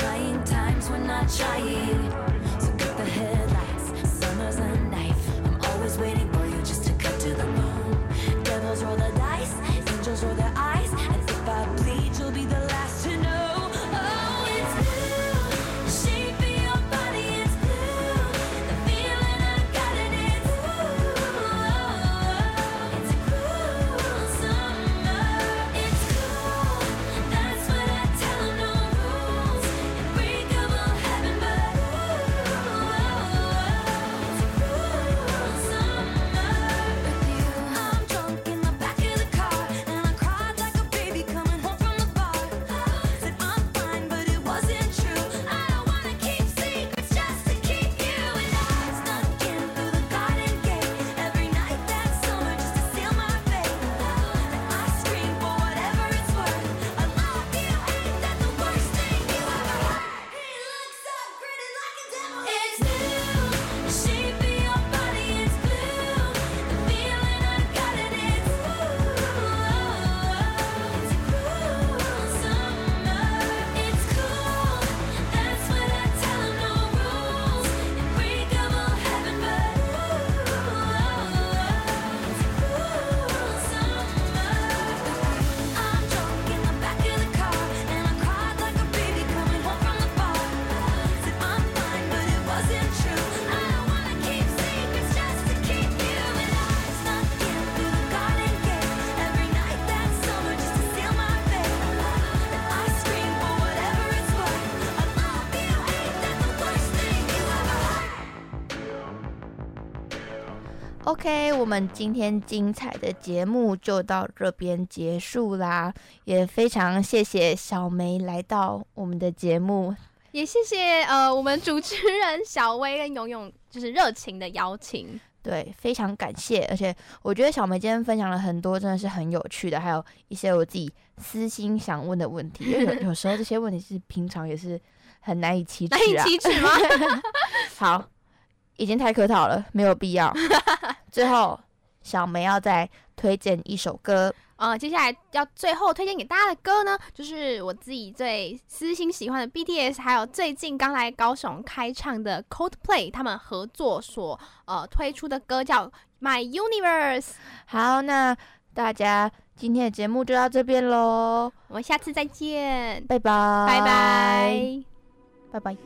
trying times when not trying. OK，我们今天精彩的节目就到这边结束啦，也非常谢谢小梅来到我们的节目。也谢谢呃我们主持人小薇跟勇勇，就是热情的邀请。对，非常感谢，而且我觉得小梅今天分享了很多，真的是很有趣的，还有一些我自己私心想问的问题，因为有 有时候这些问题是平常也是很难以启齿难以啊。启齿吗？好，已经太客套了，没有必要。最后，小梅要再推荐一首歌，呃，接下来要最后推荐给大家的歌呢，就是我自己最私心喜欢的 BTS，还有最近刚来高雄开唱的 Coldplay 他们合作所呃推出的歌叫《My Universe》。好，那大家今天的节目就到这边喽，我们下次再见，拜拜，拜拜。拜拜。